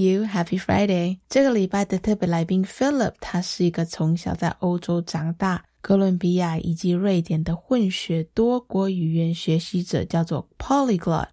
You, Happy Friday！这个礼拜的特别来宾 Philip，他是一个从小在欧洲长大、哥伦比亚以及瑞典的混血多国语言学习者，叫做 Polyglot。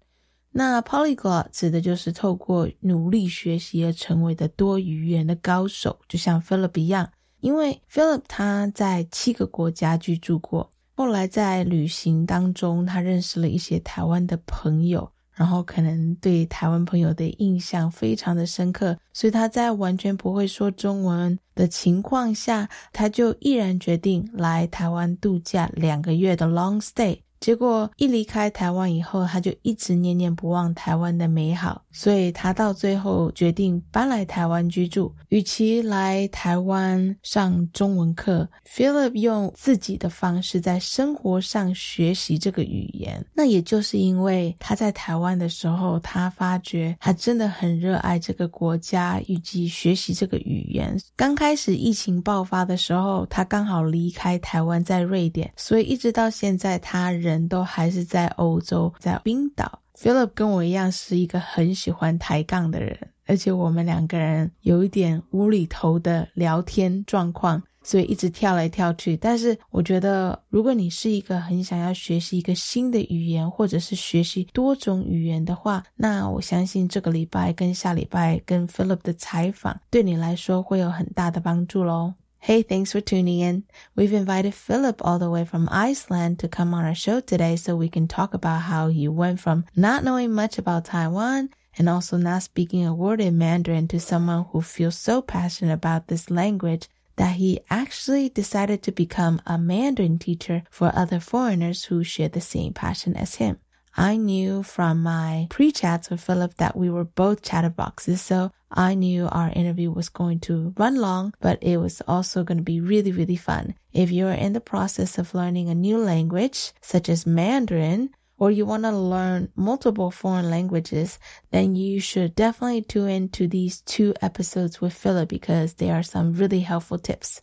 那 Polyglot 指的就是透过努力学习而成为的多语言的高手，就像 Philip 一样。因为 Philip 他在七个国家居住过，后来在旅行当中，他认识了一些台湾的朋友。然后可能对台湾朋友的印象非常的深刻，所以他在完全不会说中文的情况下，他就毅然决定来台湾度假两个月的 long stay。结果一离开台湾以后，他就一直念念不忘台湾的美好，所以他到最后决定搬来台湾居住。与其来台湾上中文课，Philip 用自己的方式在生活上学习这个语言。那也就是因为他在台湾的时候，他发觉他真的很热爱这个国家以及学习这个语言。刚开始疫情爆发的时候，他刚好离开台湾在瑞典，所以一直到现在他。人都还是在欧洲，在冰岛。Philip 跟我一样是一个很喜欢抬杠的人，而且我们两个人有一点无厘头的聊天状况，所以一直跳来跳去。但是我觉得，如果你是一个很想要学习一个新的语言，或者是学习多种语言的话，那我相信这个礼拜跟下礼拜跟 Philip 的采访对你来说会有很大的帮助喽。Hey, thanks for tuning in. We've invited Filip all the way from Iceland to come on our show today so we can talk about how he went from not knowing much about Taiwan and also not speaking a word in Mandarin to someone who feels so passionate about this language that he actually decided to become a Mandarin teacher for other foreigners who share the same passion as him. I knew from my pre-chats with Filip that we were both chatterboxes, so I knew our interview was going to run long, but it was also going to be really, really fun. If you're in the process of learning a new language, such as Mandarin, or you want to learn multiple foreign languages, then you should definitely tune into these two episodes with Filip because they are some really helpful tips.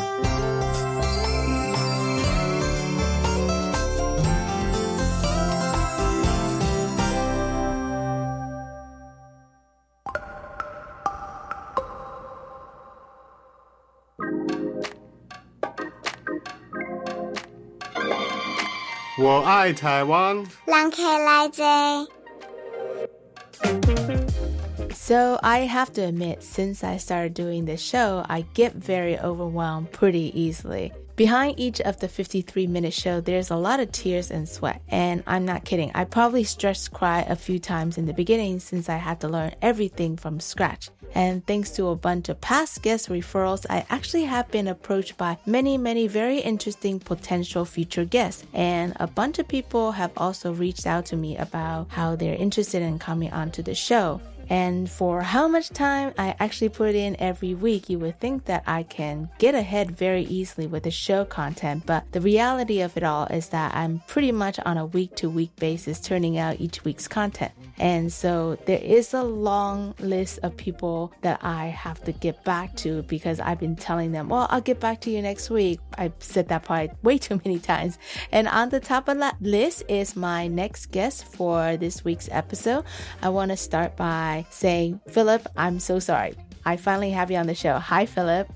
So I have to admit, since I started doing this show, I get very overwhelmed pretty easily. Behind each of the 53 minute show, there's a lot of tears and sweat. And I'm not kidding. I probably stressed cry a few times in the beginning since I had to learn everything from scratch. And thanks to a bunch of past guest referrals, I actually have been approached by many, many very interesting potential future guests. And a bunch of people have also reached out to me about how they're interested in coming onto the show. And for how much time I actually put in every week, you would think that I can get ahead very easily with the show content. But the reality of it all is that I'm pretty much on a week to week basis turning out each week's content. And so there is a long list of people that I have to get back to because I've been telling them, well, I'll get back to you next week. I've said that probably way too many times. And on the top of that list is my next guest for this week's episode. I want to start by by saying, Filip, I'm so sorry. I finally have you on the show. Hi, Filip.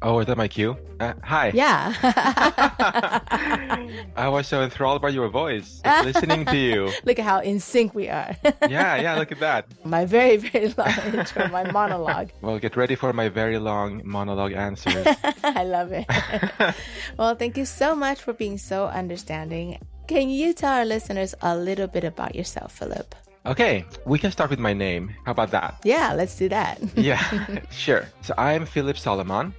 Oh, is that my cue? Uh, hi. Yeah. I was so enthralled by your voice, listening to you. Look at how in sync we are. Yeah, yeah, look at that. my very, very long intro, my monologue. Well, get ready for my very long monologue answer. I love it. well, thank you so much for being so understanding. Can you tell our listeners a little bit about yourself, Filip? Okay, we can start with my name. How about that? Yeah, let's do that. Yeah, sure. So I'm Filip Salomon.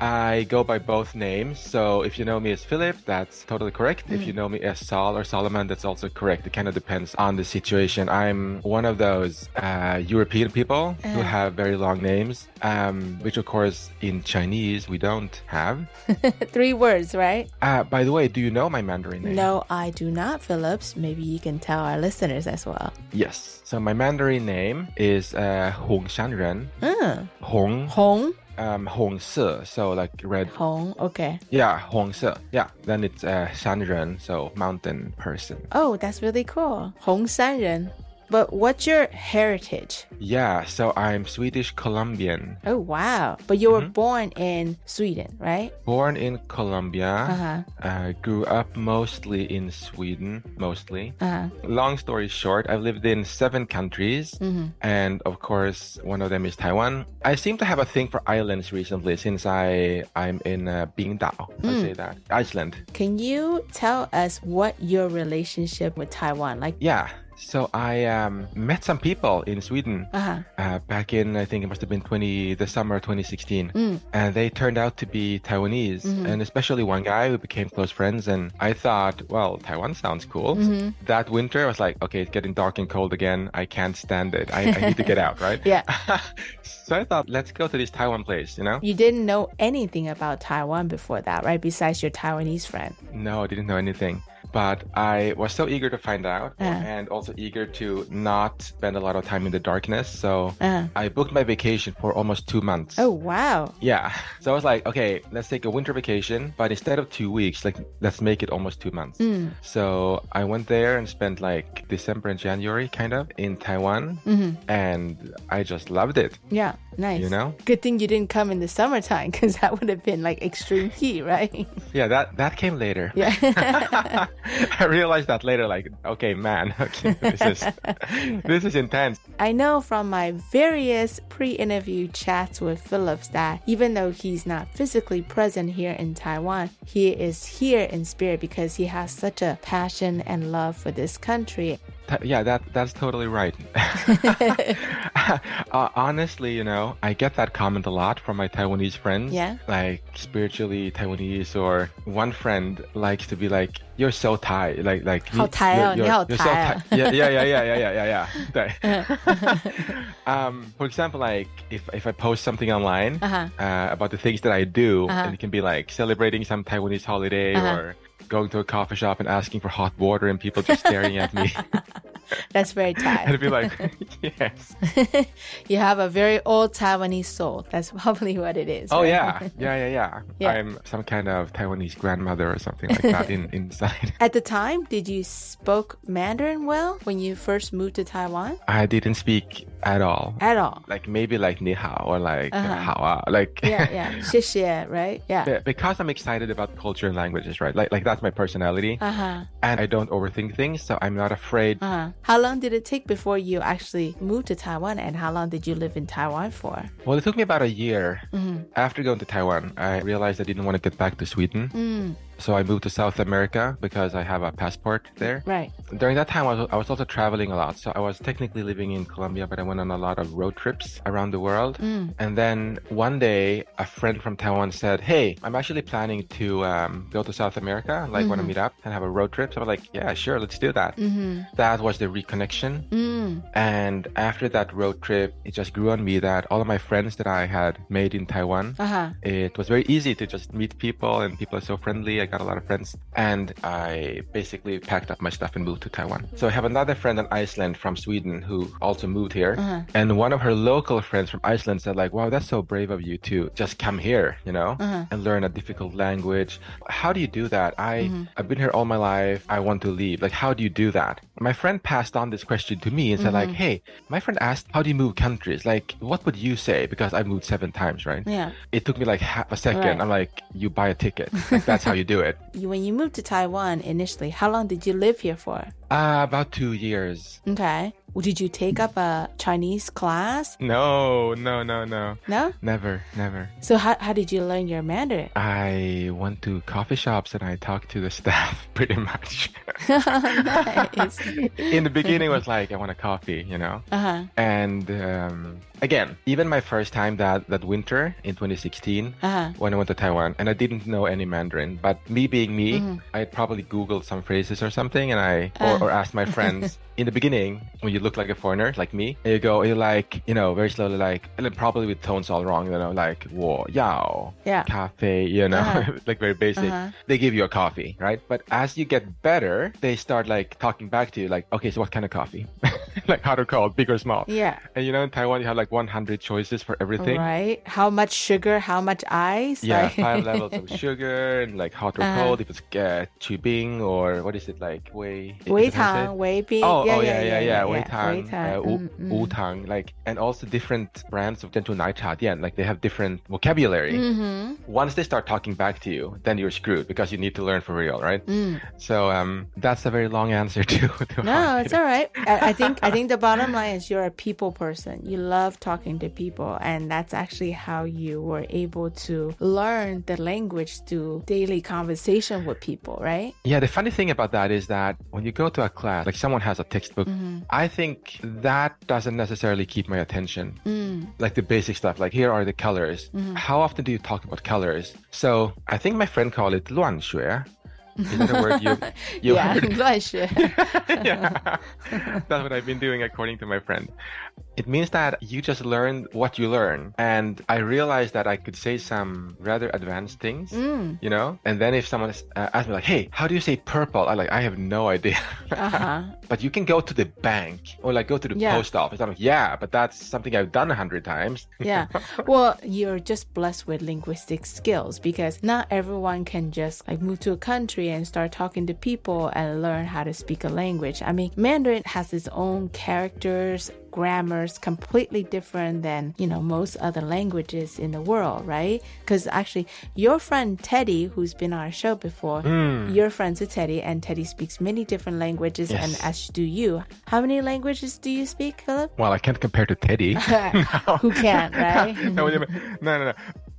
I go by both names. So if you know me as Filip, that's totally correct. If you know me as Saul or Salomon, that's also correct. It kind of depends on the situation. I'm one of those uh, European people who have very long names, um, which of course in Chinese we don't have. Three words, right? Uh, by the way, do you know my Mandarin name? No, I do not, Phillips. Maybe you can tell our listeners as well. Yes. So my Mandarin name is uh, Hong Shanren. Mm. Ah. Hong. Hong. Um, Hong Se. So like red. Hong. Okay. Yeah, Hong Se. Yeah. Then it's uh, Shanren. So mountain person. Oh, that's really cool. Hong Shanren. But what's your heritage? Yeah, so I'm Swedish Colombian. Oh, wow. But you were born in Sweden, right? Born in Colombia, Uh-huh. uh, grew up mostly in Sweden, mostly. Uh-huh. Long story short, I've lived in seven countries, Mm-hmm. and of course, one of them is Taiwan. I seem to have a thing for islands recently since I I'm in uh, Bingdao. I Mm. say that Iceland. Can you tell us what your relationship with Taiwan like? Yeah. So I um, met some people in Sweden Uh-huh. uh, back in I think it must have been 20 the summer of 2016, Mm. and they turned out to be Taiwanese, and especially one guy we became close friends. And I thought, well, Taiwan sounds cool. That winter, I was like, okay, it's getting dark and cold again. I can't stand it. I, I need to get out, right? Yeah. so I thought, let's go to this Taiwan place. You know? You didn't know anything about Taiwan before that, right? Besides your Taiwanese friend. No, I didn't know anything. But I was so eager to find out Uh. and also eager to not spend a lot of time in the darkness. So Uh. I booked my vacation for almost two months. Oh, wow. Yeah. So I was like, okay, let's take a winter vacation, but instead of two weeks, like let's make it almost two months. Mm. So I went there and spent like December and January kind of in Taiwan Mhm. and I just loved it. Yeah, nice. You know? Good thing you didn't come in the summertime because that would have been like extreme heat, right? Yeah, that that came later. yeah. I realized that later, like, okay, man, okay, this is this is intense. I know from my various pre interview chats with Phillips that even though he's not physically present here in Taiwan, he is here in spirit because he has such a passion and love for this country. Th- yeah, that that's totally right. uh, honestly, you know, I get that comment a lot from my Taiwanese friends. Yeah. Like spiritually Taiwanese, or one friend likes to be like, "You're so Thai," like like 好台哦， you're- 你好 you're so 台啊。 Thai. Yeah, yeah, yeah, yeah, yeah, yeah, yeah, yeah. 对 um, for example, like if if I post something online Uh-huh. uh, about the things that I do, Uh-huh. and it can be like celebrating some Taiwanese holiday Uh-huh. or going to a coffee shop and asking for hot water and people just staring at me. That's very Thai. it'd be like, yes. you have a very old Taiwanese soul. That's probably what it is. Oh right? yeah, yeah, yeah, yeah, Yeah. I'm some kind of Taiwanese grandmother or something like that in inside. At the time, did you spoke Mandarin well when you first moved to Taiwan? I didn't speak at all. At all? Like maybe like ni hao or like Uh-huh. ah, like Yeah, yeah. 谢谢, right? Yeah. Be- because I'm excited about culture and languages, right? Like like that's my personality, Uh huh. and I don't overthink things, so I'm not afraid. Uh huh. How long did it take before you actually moved to Taiwan, and how long did you live in Taiwan for? Well, it took me about a year. Mm-hmm. After going to Taiwan, I realized I didn't want to get back to Sweden. Mm, So I moved to South America because I have a passport there. right. During that time, I was, I was also traveling a lot. So I was technically living in Colombia, but I went on a lot of road trips around the world. Mm. And then one day, a friend from Taiwan said, Hey, I'm actually planning to um, go to South America. Like, want to meet up and have a road trip? So I was like, Yeah, sure, let's do that. Mm-hmm. That was the reconnection. Mm. And after that road trip, it just grew on me that all of my friends that I had made in Taiwan, Uh huh. it was very easy to just meet people and people are so friendly. I got a lot of friends. And I basically packed up my stuff and moved to Taiwan. So I have another friend in Iceland from Sweden who also moved here. Uh-huh. And one of her local friends from Iceland said, like, wow, that's so brave of you to just come here, you know, uh-huh. and learn a difficult language. How do you do that? I, mm-hmm. I've been here all my life. I want to leave. Like, how do you do that? My friend passed on this question to me and said, mm-hmm. like, hey, my friend asked, how do you move countries? Like, what would you say? Because I moved seven times, right? Yeah. It took me like half a second. Right. I'm like, you buy a ticket. Like, that's how you do it. when you moved to Taiwan initially, how long did you live here for? Uh, about two years. Okay. Did you take up a Chinese class? No, no, no, no. No? Never, never. So how, how did you learn your Mandarin? I went to coffee shops and I talked to the staff pretty much. In the beginning it was like, I want a coffee, you know? Uh-huh. And um, again, even my first time that, that winter in 2016, uh-huh. when I went to Taiwan, and I didn't know any Mandarin, but me being me, mm-hmm. I probably Googled some phrases or something and I, or, uh. or asked my friends, in the beginning, when you look like a foreigner, like me, you go, you're like, you know, very slowly, like, and then probably with tones all wrong, you know, like, 我要 yeah. cafe, you know, uh-huh. like very basic. Uh-huh. They give you a coffee, right? But as you get better, they start like talking back to you, like, okay, so what kind of coffee? like how to call big or small. Yeah. And you know, in Taiwan, you have like 100 choices for everything. Right. How much sugar, how much ice? Yeah, five levels of sugar, and like hot or uh-huh. cold, if it's uh, chubing or what is it like, wei? Wei tang, wei bing. Oh, yeah, oh, yeah, yeah, yeah, yeah. Wei tang, uh, wu, wu tang, like, and also different brands of Dentu Nai Cha Dian, like they have different vocabulary. Mm-hmm. Once they start talking back to you, then you're screwed because you need to learn for real, right? Mm. So um, that's a very long answer to. to no, it's all right. I, I, think I think the bottom line is you're a people person. You love talking to people, and that's actually how you were able to learn the language through daily conversation with people, right? Yeah. The funny thing about that is that when you go to a class, like someone has a textbook, mm-hmm. I think that doesn't necessarily keep my attention. Mm. Like the basic stuff, like here are the colors. Mm-hmm. How often do you talk about colors? So I think my friend called it 乱学 is that a word you, you yeah, heard? yeah. That's what I've been doing according to my friend. It means that you just learn what you learn. And I realized that I could say some rather advanced things, mm. you know? And then if someone uh, asked me like, hey, how do you say purple? I like, I have no idea. uh-huh. But you can go to the bank or like go to the yeah. post office. I'm like, yeah, but that's something I've done a hundred times. yeah. Well, you're just blessed with linguistic skills because not everyone can just like move to a country and start talking to people and learn how to speak a language. I mean, Mandarin has its own characters, grammars completely different than, you know, most other languages in the world, right? Because actually, your friend Teddy, who's been on our show before, mm. your friend's a Teddy, and Teddy speaks many different languages, yes. and as do you. How many languages do you speak, Filip? Well, I can't compare to Teddy. Who can't, right? no, no, no, no.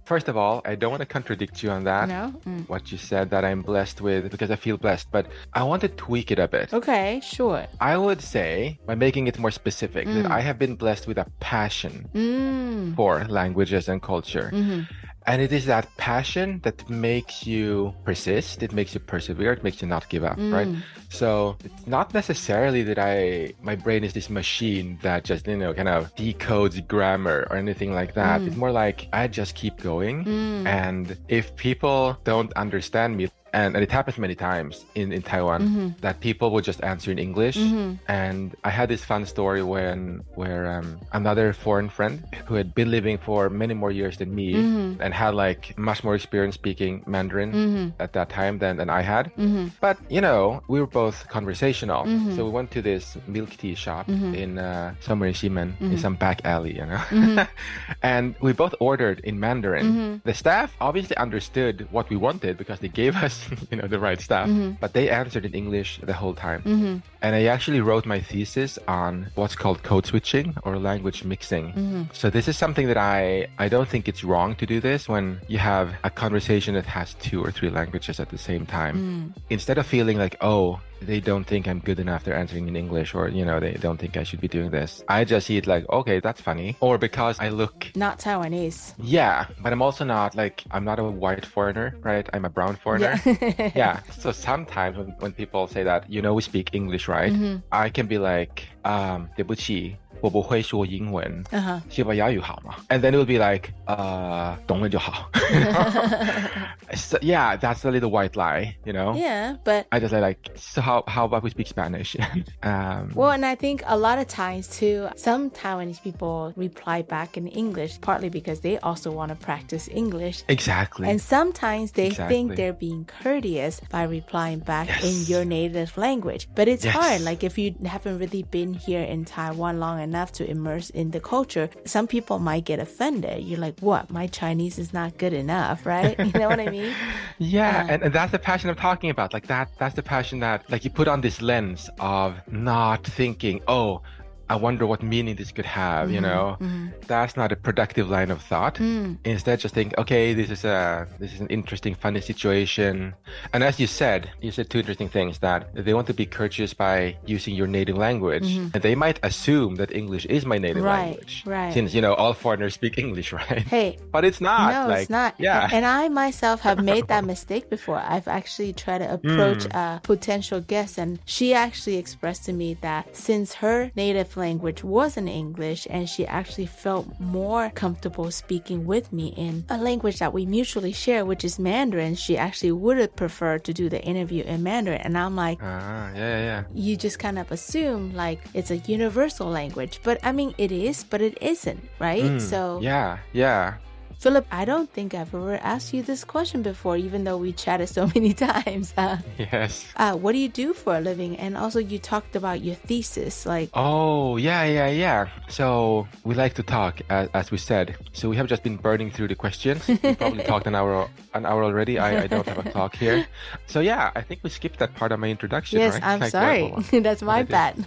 First of all, I don't want to contradict you on that. No. Mm. What you said that I'm blessed with because I feel blessed, but I want to tweak it a bit. Okay, sure. I would say, by making it more specific, mm. that I have been blessed with a passion mm. for languages and culture. Mm-hmm. And it is that passion that makes you persist, it makes you persevere, it makes you not give up, mm. right? So it's not necessarily that I my brain is this machine that just, you know, kind of decodes grammar or anything like that. Mm. It's more like I just keep going. Mm. And if people don't understand me, and, and it happens many times in, in Taiwan mm-hmm. that people would just answer in English. Mm-hmm. And I had this fun story when where um, another foreign friend who had been living for many more years than me mm-hmm. and had like much more experience speaking Mandarin mm-hmm. at that time than, than I had. Mm-hmm. But you know, we were both conversational. Mm-hmm. So we went to this milk tea shop in uh, somewhere in Ximen, in some back alley, you know. and we both ordered in Mandarin. The staff obviously understood what we wanted because they gave us you know the right stuff mm-hmm. but they answered in english the whole time mm-hmm. and i actually wrote my thesis on what's called code switching or language mixing mm-hmm. so this is something that i i don't think it's wrong to do this when you have a conversation that has two or three languages at the same time mm. instead of feeling like oh they don't think I'm good enough. They're answering in English, or you know, they don't think I should be doing this. I just see it like, okay, that's funny, or because I look not Taiwanese. Yeah, but I'm also not like I'm not a white foreigner, right? I'm a brown foreigner. Yeah. yeah. So sometimes when, when people say that, you know, we speak English, right? Mm-hmm. I can be like, um, 对不起。 我不会说英文，学把哑语好吗？And then it would be like, uh, 懂了就好。so, yeah, that's a little white lie, you know? Yeah, but I just say like, so how, how about we speak Spanish? um, well, and I think a lot of times too, some Taiwanese people reply back in English, partly because they also want to practice English. Exactly. And sometimes they exactly. think they're being courteous by replying back yes. in your native language. But it's yes. hard. Like if you haven't really been here in Taiwan long enough to immerse in the culture, some people might get offended. You're like, what? My Chinese is not good enough, right? You know what I mean? yeah, uh, and, and that's the passion I'm talking about. Like that, that's the passion that like you put on this lens of not thinking, oh, I wonder what meaning this could have, mm-hmm, you know? Mm-hmm. That's not a productive line of thought. Mm. Instead, just think, okay, this is a this is an interesting, funny situation. And as you said, you said two interesting things that they want to be courteous by using your native language. Mm-hmm. And they might assume that English is my native right, language. Right. Since, you know, all foreigners speak English, right? Hey. But it's not. No, like, it's not. Yeah. And I myself have made that mistake before. I've actually tried to approach mm. a potential guest and she actually expressed to me that since her native language was in English and she actually felt more comfortable speaking with me in a language that we mutually share, which is Mandarin. She actually would have preferred to do the interview in Mandarin. And I'm like, ah, yeah, yeah. You just kind of assume like it's a universal language. But I mean, it is, but it isn't, right? Mm, so, yeah, yeah. Filip, I don't think I've ever asked you this question before, even though we chatted so many times. Uh, yes. Uh, what do you do for a living? And also, you talked about your thesis. Like, oh yeah, yeah, yeah. So we like to talk, as, as we said. So we have just been burning through the questions. We probably talked an hour, an hour already. I, I don't have a clock here. So yeah, I think we skipped that part of my introduction. Yes, right? I'm like, sorry. That's my bad.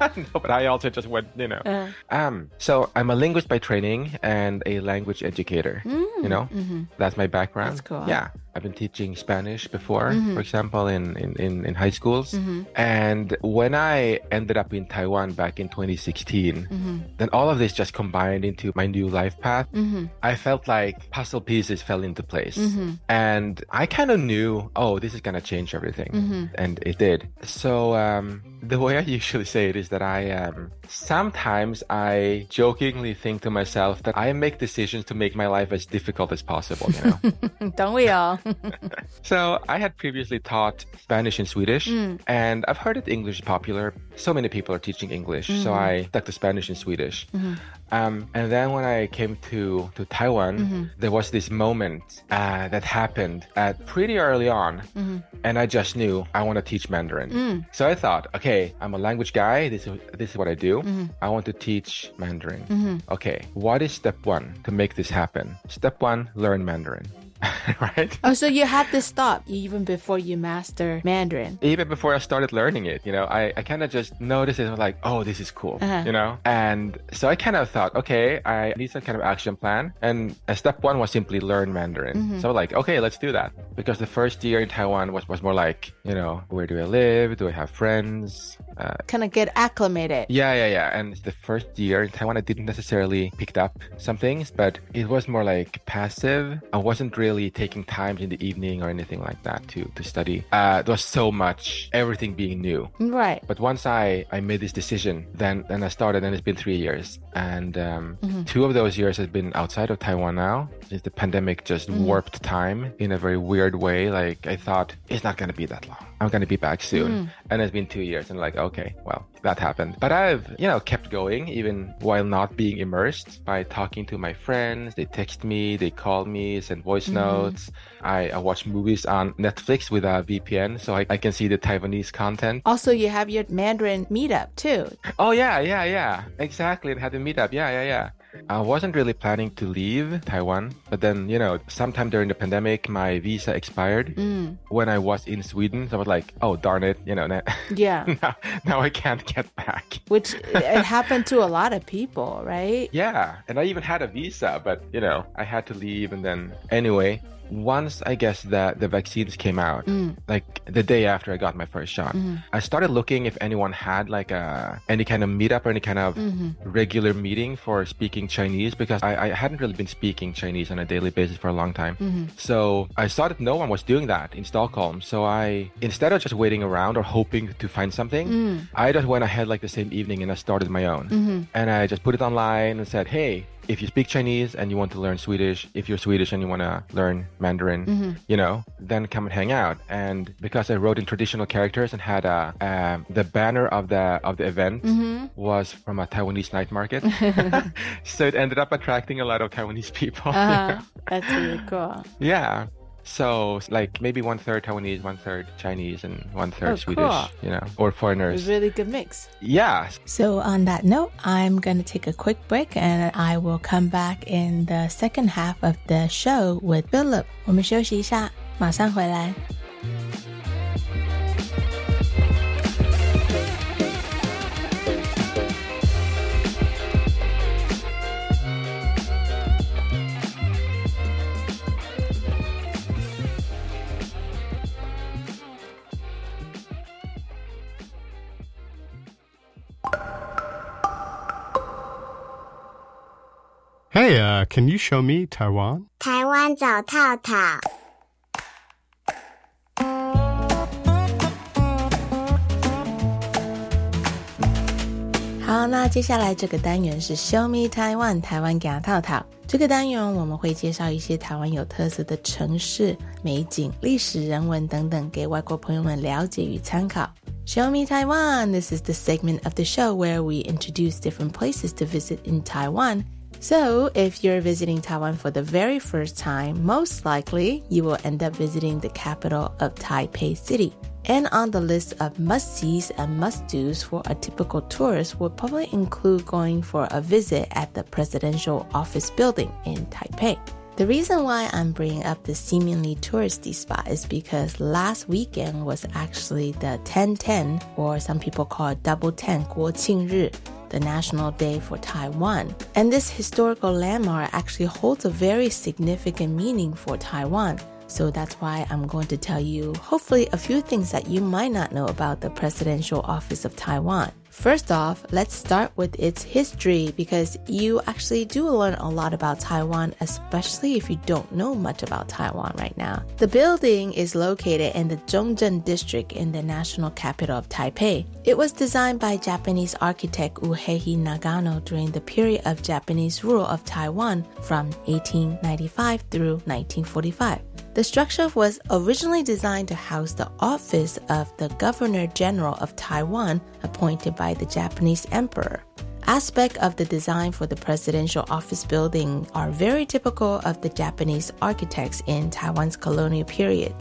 no, but I also just went, you know. Uh. Um. So I'm a linguist by training and a language educator Mm, you know, mm-hmm. that's my background. That's cool. Yeah. I've been teaching Spanish before, mm-hmm. for example, in, in, in, in high schools. Mm-hmm. And when I ended up in Taiwan back in 2016, mm-hmm. then all of this just combined into my new life path. Mm-hmm. I felt like puzzle pieces fell into place. Mm-hmm. And I kind of knew, oh, this is going to change everything. Mm-hmm. And it did. So um, the way I usually say it is that I um, sometimes I jokingly think to myself that I make decisions to make my life as difficult as possible, you know? Don't we all? so I had previously taught Spanish and Swedish, mm. and I've heard that English is popular. So many people are teaching English, mm-hmm. so I stuck to Spanish and Swedish. Mm-hmm. Um, and then when I came to, to Taiwan, mm-hmm. there was this moment uh, that happened at pretty early on. Mm-hmm. And I just knew I want to teach Mandarin. Mm. So I thought, okay, I'm a language guy. This is, this is what I do. Mm-hmm. I want to teach Mandarin. Mm-hmm. Okay, what is step one to make this happen? Step one, learn Mandarin. right? Oh, so you had to stop even before you master Mandarin. Even before I started learning it, you know, I, I kind of just noticed it was like, oh, this is cool, uh-huh. you know? And so I kind of thought, okay, I need some kind of action plan. And step one was simply learn Mandarin. Mm-hmm. So like, okay, let's do that. Because the first year in Taiwan was, was more like, you know, where do I live? Do I have friends? Uh, kind of get acclimated. Yeah, yeah, yeah. And the first year in Taiwan, I didn't necessarily picked up some things, but it was more like passive. I wasn't really really taking time in the evening or anything like that to to study. Uh, there was so much, everything being new. Right. But once I I made this decision, then then I started, and it's been three years, and um, mm-hmm. two of those years has been outside of Taiwan now. Since the pandemic just mm-hmm. warped time in a very weird way. Like I thought it's not gonna be that long. I'm gonna be back soon, mm. and it's been two years, and like okay, well that happened. But I've, you know, kept going even while not being immersed by talking to my friends. They text me, they call me, send voice mm-hmm. notes. I, I, watch movies on Netflix with a VPN so I, I can see the Taiwanese content. Also, you have your Mandarin meetup too. Oh, yeah, yeah, yeah. Exactly. It had the meetup. Yeah, yeah, yeah. I wasn't really planning to leave Taiwan, but then, you know, sometime during the pandemic, my visa expired mm. when I was in Sweden. So I was like, oh, darn it, you know, yeah. now, now I can't get back. Which it happened to a lot of people, right? Yeah. And I even had a visa, but, you know, I had to leave. And then, anyway, once I guess that the vaccines came out, mm. like the day after I got my first shot, mm-hmm. I started looking if anyone had like a any kind of meetup or any kind of mm-hmm. regular meeting for speaking Chinese because I, I hadn't really been speaking Chinese on a daily basis for a long time. Mm-hmm. So I saw that no one was doing that in Stockholm. So I, instead of just waiting around or hoping to find something, mm. I just went ahead like the same evening and I started my own. Mm-hmm. And I just put it online and said, hey, if you speak Chinese and you want to learn Swedish, if you're Swedish and you want to learn Mandarin, mm-hmm. you know, then come and hang out. And because I wrote in traditional characters and had a, uh, the banner of the of the event mm-hmm. was from a Taiwanese night market, so it ended up attracting a lot of Taiwanese people. Uh-huh. That's really cool. Yeah. So like maybe one third Taiwanese, one third Chinese, and one third oh, Swedish, cool. you know, or foreigners. A really good mix. Yeah. So on that note, I'm going to take a quick break and I will come back in the second half of the show with Filip. 我们休息一下，马上回来。Hey, uh, can you show me Taiwan? 台湾找套套。好，那接下来这个单元是 Show Me Taiwan，台湾给套套。这个单元我们会介绍一些台湾有特色的城市、美景、历史、人文等等，给外国朋友们了解与参考。Show Me Taiwan. This is the segment of the show where we introduce different places to visit in Taiwan so, if you're visiting Taiwan for the very first time, most likely you will end up visiting the capital of Taipei City. And on the list of must sees and must dos for a typical tourist will probably include going for a visit at the presidential office building in Taipei. The reason why I'm bringing up this seemingly touristy spot is because last weekend was actually the 1010, or some people call it Double 10国庆日 the National Day for Taiwan. And this historical landmark actually holds a very significant meaning for Taiwan. So that's why I'm going to tell you, hopefully, a few things that you might not know about the Presidential Office of Taiwan. First off, let's start with its history because you actually do learn a lot about Taiwan, especially if you don't know much about Taiwan right now. The building is located in the Zhongzheng district in the national capital of Taipei. It was designed by Japanese architect Uheiji Nagano during the period of Japanese rule of Taiwan from 1895 through 1945. The structure was originally designed to house the office of the Governor General of Taiwan, appointed by the Japanese Emperor. Aspects of the design for the presidential office building are very typical of the Japanese architects in Taiwan's colonial period.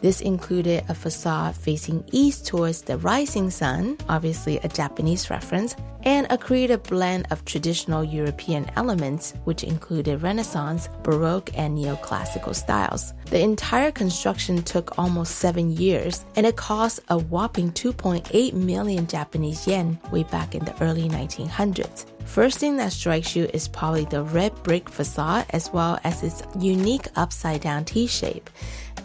This included a facade facing east towards the rising sun, obviously a Japanese reference, and a creative blend of traditional European elements, which included Renaissance, Baroque, and neoclassical styles. The entire construction took almost seven years, and it cost a whopping 2.8 million Japanese yen way back in the early 1900s. First thing that strikes you is probably the red brick facade as well as its unique upside down T shape.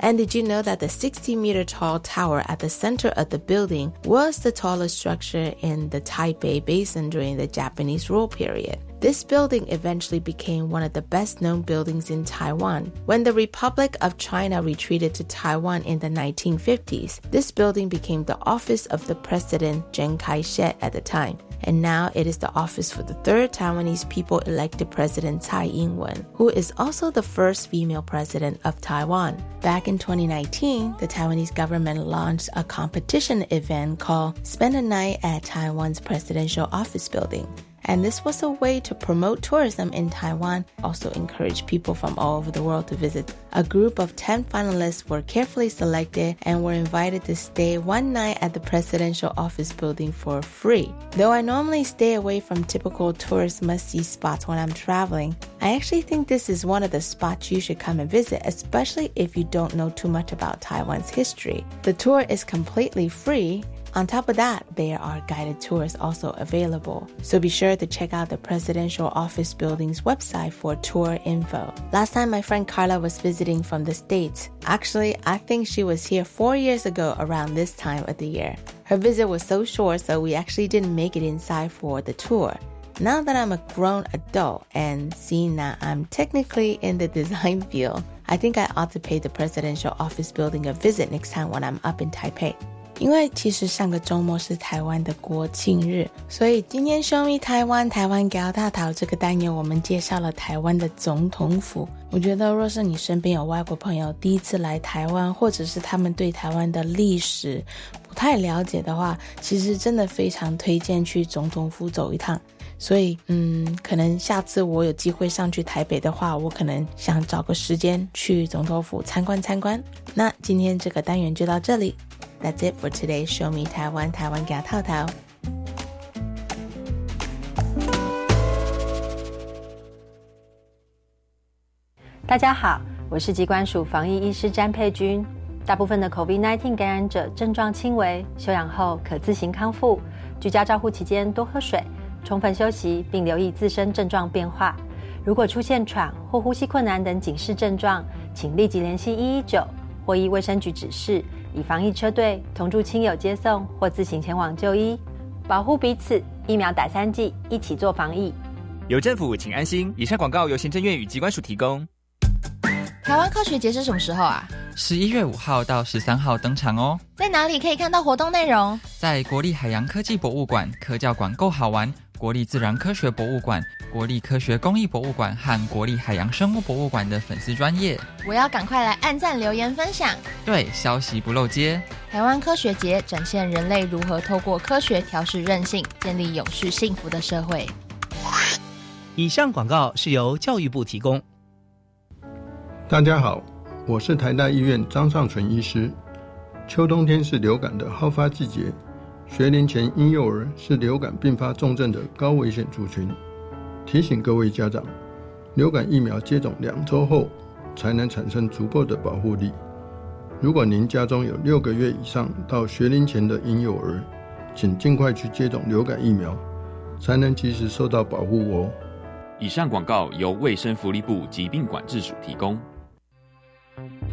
And did you know that the 60 meter tall tower at the center of the building was the tallest structure in the Taipei Basin during the Japanese rule period? This building eventually became one of the best known buildings in Taiwan. When the Republic of China retreated to Taiwan in the 1950s, this building became the office of the President Chiang Kai shek at the time and now it is the office for the third Taiwanese people elected president Tsai Ing wen, who is also the first female president of Taiwan. Back in 2019, the Taiwanese government launched a competition event called Spend a Night at Taiwan's Presidential Office Building and this was a way to promote tourism in Taiwan, also encourage people from all over the world to visit. A group of 10 finalists were carefully selected and were invited to stay one night at the presidential office building for free. Though I normally stay away from typical tourist must see spots when I'm traveling, I actually think this is one of the spots you should come and visit, especially if you don't know too much about Taiwan's history. The tour is completely free on top of that, there are guided tours also available. So be sure to check out the Presidential Office Building's website for tour info. Last time my friend Carla was visiting from the States. Actually, I think she was here four years ago around this time of the year. Her visit was so short, so we actually didn't make it inside for the tour. Now that I'm a grown adult and seeing that I'm technically in the design field, I think I ought to pay the presidential office building a visit next time when I'm up in Taipei. 因为其实上个周末是台湾的国庆日，所以今天 Show Me 台湾台湾给大讨这个单元，我们介绍了台湾的总统府。我觉得，若是你身边有外国朋友第一次来台湾，或者是他们对台湾的历史不太了解的话，其实真的非常推荐去总统府走一趟。所以，嗯，可能下次我有机会上去台北的话，我可能想找个时间去总统府参观参观。那今天这个单元就到这里。That's it for today. Show me Taiwan, Taiwan 给套套。大家好，我是机关署防疫医师詹佩君。大部分的 COVID-19 感染者症状轻微，休养后可自行康复。居家照护期间多喝水，充分休息，并留意自身症状变化。如果出现喘或呼吸困难等警示症状，请立即联系一一九或依卫生局指示。以防疫车队同住亲友接送或自行前往就医，保护彼此。疫苗打三剂，一起做防疫。有政府，请安心。以上广告由行政院与机关署提供。台湾科学节是什么时候啊？十一月五号到十三号登场哦。在哪里可以看到活动内容？在国立海洋科技博物馆，科教馆够好玩。国立自然科学博物馆、国立科学工艺博物馆和国立海洋生物博物馆的粉丝专业，我要赶快来按赞、留言、分享。对，消息不漏接。台湾科学节展现人类如何透过科学调试韧性，建立永续幸福的社会。以上广告是由教育部提供。大家好，我是台大医院张尚存医师。秋冬天是流感的好发季节。学龄前婴幼儿是流感并发重症的高危险族群，提醒各位家长，流感疫苗接种两周后才能产生足够的保护力。如果您家中有六个月以上到学龄前的婴幼儿，请尽快去接种流感疫苗，才能及时受到保护哦。以上广告由卫生福利部疾病管制署提供。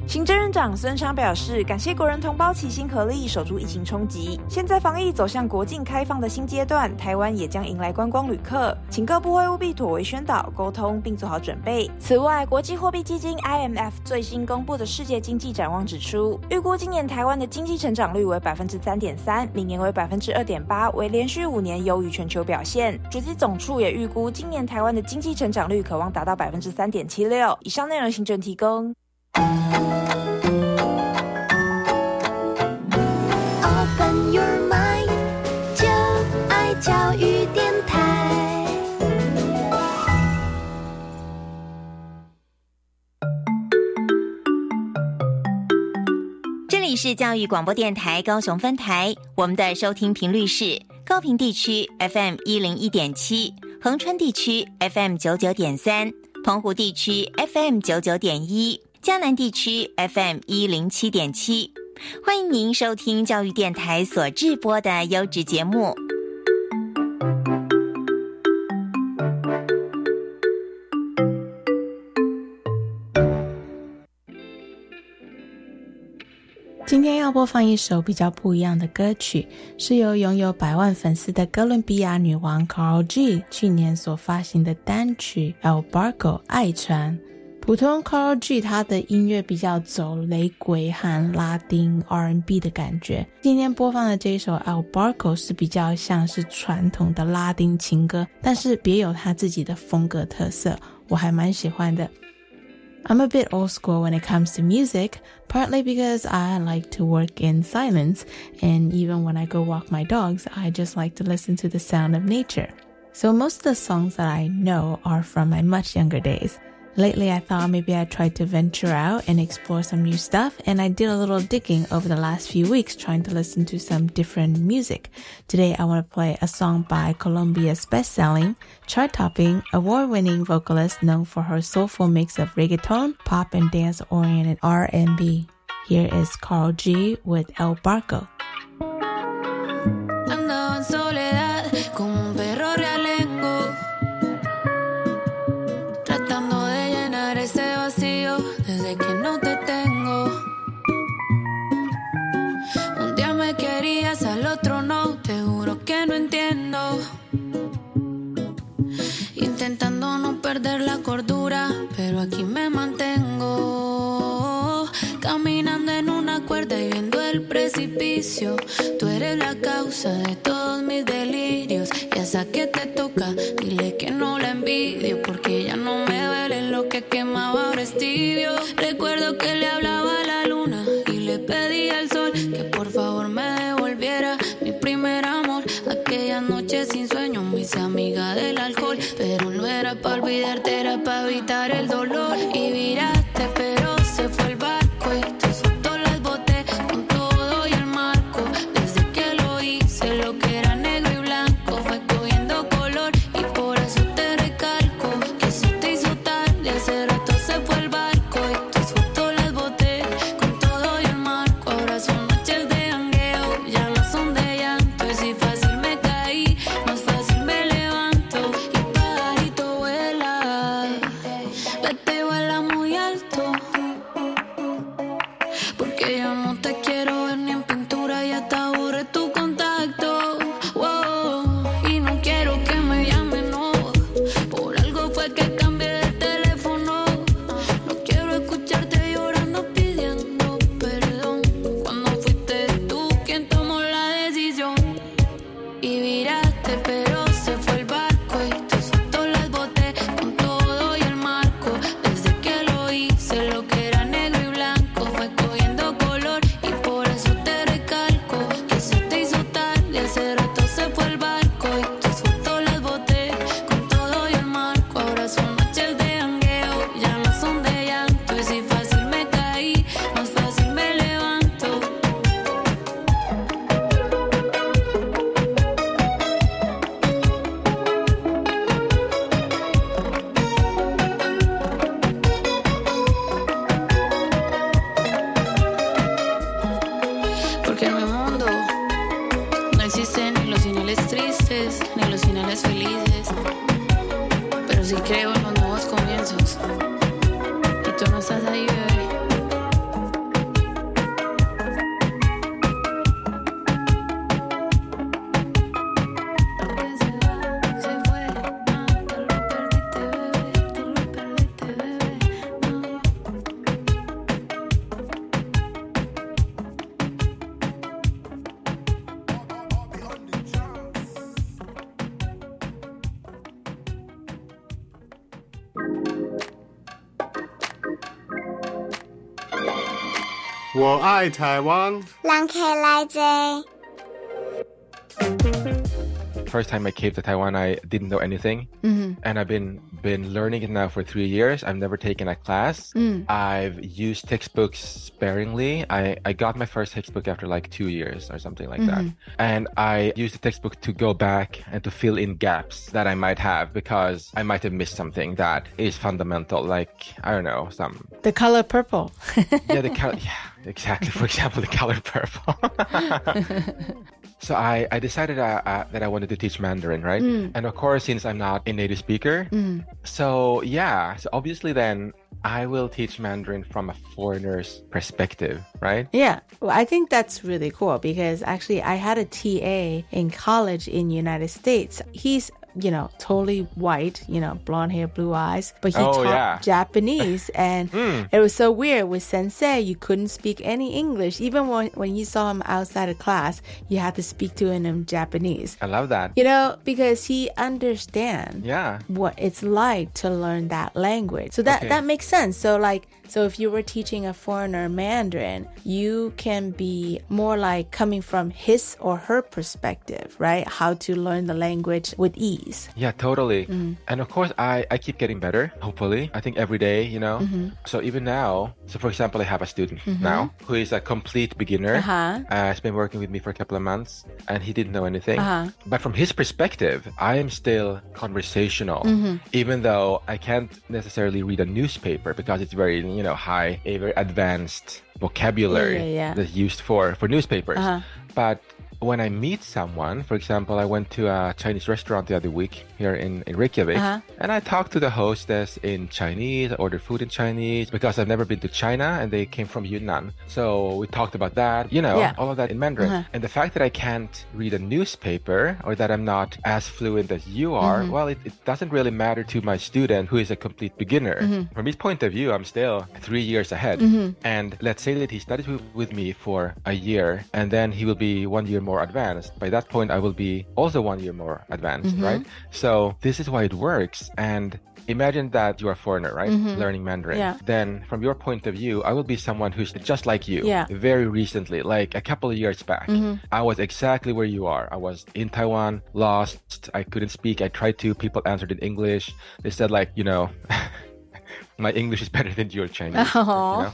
行政院长孙昌表示，感谢国人同胞齐心合力守住疫情冲击。现在防疫走向国境开放的新阶段，台湾也将迎来观光旅客，请各部会务必妥为宣导沟通，并做好准备。此外，国际货币基金 IMF 最新公布的世界经济展望指出，预估今年台湾的经济成长率为百分之三点三，明年为百分之二点八，为连续五年优于全球表现。主机总处也预估今年台湾的经济成长率可望达到百分之三点七六。以上内容，行政提供。Open your mind，就爱教育电台，这里是教育广播电台高雄分台，我们的收听频率是高平地区 FM 一零一点七，恒春地区 FM 九九点三，澎湖地区 FM 九九点一，江南地区 FM 一零七点七，欢迎您收听教育电台所制播的优质节目。今天要播放一首比较不一样的歌曲，是由拥有百万粉丝的哥伦比亚女王 Carl G 去年所发行的单曲《El Barco》爱船。普通 Karol G 他的音乐比较走雷鬼和拉丁 R&B 的感觉。今天播放的这一首《El Barco》是比较像是传统的拉丁情歌，但是别有他自己的风格特色，我还蛮喜欢的。I'm a bit old school when it comes to music, partly because I like to work in silence, and even when I go walk my dogs, I just like to listen to the sound of nature. So most of the songs that I know are from my much younger days. Lately, I thought maybe I'd try to venture out and explore some new stuff, and I did a little digging over the last few weeks trying to listen to some different music. Today, I want to play a song by Colombia's best-selling, chart-topping, award-winning vocalist known for her soulful mix of reggaeton, pop, and dance-oriented R&B. Here is Karol G with El Barco. Perder la cordura, pero aquí me mantengo. Caminando en una cuerda y viendo el precipicio. Tú eres la causa de todos mis delirios. Y esa que te toca, dile que no la envidio. 我爱台湾”。人客来坐。 First time I came to Taiwan, I didn't know anything, Mhm. and I've been been learning it now for three years. I've never taken a class. Mm. I've used textbooks sparingly. I, I got my first textbook after like two years or something like that. Mhm. And I used the textbook to go back and to fill in gaps that I might have because I might have missed something that is fundamental, like, I don't know, some. The color purple. Yeah, the color. Yeah, exactly. For example, the color purple. so I, I decided uh, uh, that I wanted to teach Mandarin, right? Mm. And of course, since I'm not a native speaker, Mm. so yeah, so obviously then I will teach Mandarin from a foreigner's perspective, right? Yeah, well, I think that's really cool because actually I had a TA in college in United States. He's you know totally white, you know blonde hair, blue eyes, but he Oh, taught yeah. Japanese, and Mm. it was so weird with Sensei. You couldn't speak any English, even when when you saw him outside of class. You had to speak to him in Japanese. I love that. You know, because he understands Yeah. what it's like to learn that language. So that Okay. that makes sense. So like so if you were teaching a foreigner Mandarin, you can be more like coming from his or her perspective, right? How to learn the language with ease. Yeah, totally. Mm. And of course, I, I keep getting better, hopefully. I think every day, you know. Mhm. So even now, so for example, I have a student Mhm. now who is a complete beginner. Uh-huh. Uh, he's been working with me for a couple of months and he didn't know anything. Uh-huh. But from his perspective, I am still conversational, Mhm. even though I can't necessarily read a newspaper because it's very, you know, high, a very advanced vocabulary Yeah, yeah, yeah. that's used for, for newspapers. Uh-huh. But when I meet someone, for example, I went to a Chinese restaurant the other week here in, in Reykjavik, uh-huh. and I talked to the hostess in Chinese, I ordered food in Chinese because I've never been to China and they came from Yunnan. So we talked about that, you know, yeah. all of that in Mandarin. Uh-huh. And the fact that I can't read a newspaper or that I'm not as fluent as you are, mm-hmm. well, it, it, doesn't really matter to my student who is a complete beginner. Mm-hmm. From his point of view, I'm still three years ahead. Mm-hmm. And let's say that he studies with me for a year and then he will be one year more advanced. By that point, I will be also one year more advanced, mm-hmm. right? So this is why it works. And imagine that you're a foreigner, right? Mm-hmm. Learning Mandarin. Yeah. Then, from your point of view, I will be someone who's just like you. Yeah. Very recently, like a couple of years back, mm-hmm. I was exactly where you are. I was in Taiwan, lost. I couldn't speak. I tried to. People answered in English. They said, like, you know, my English is better than your Chinese. You know?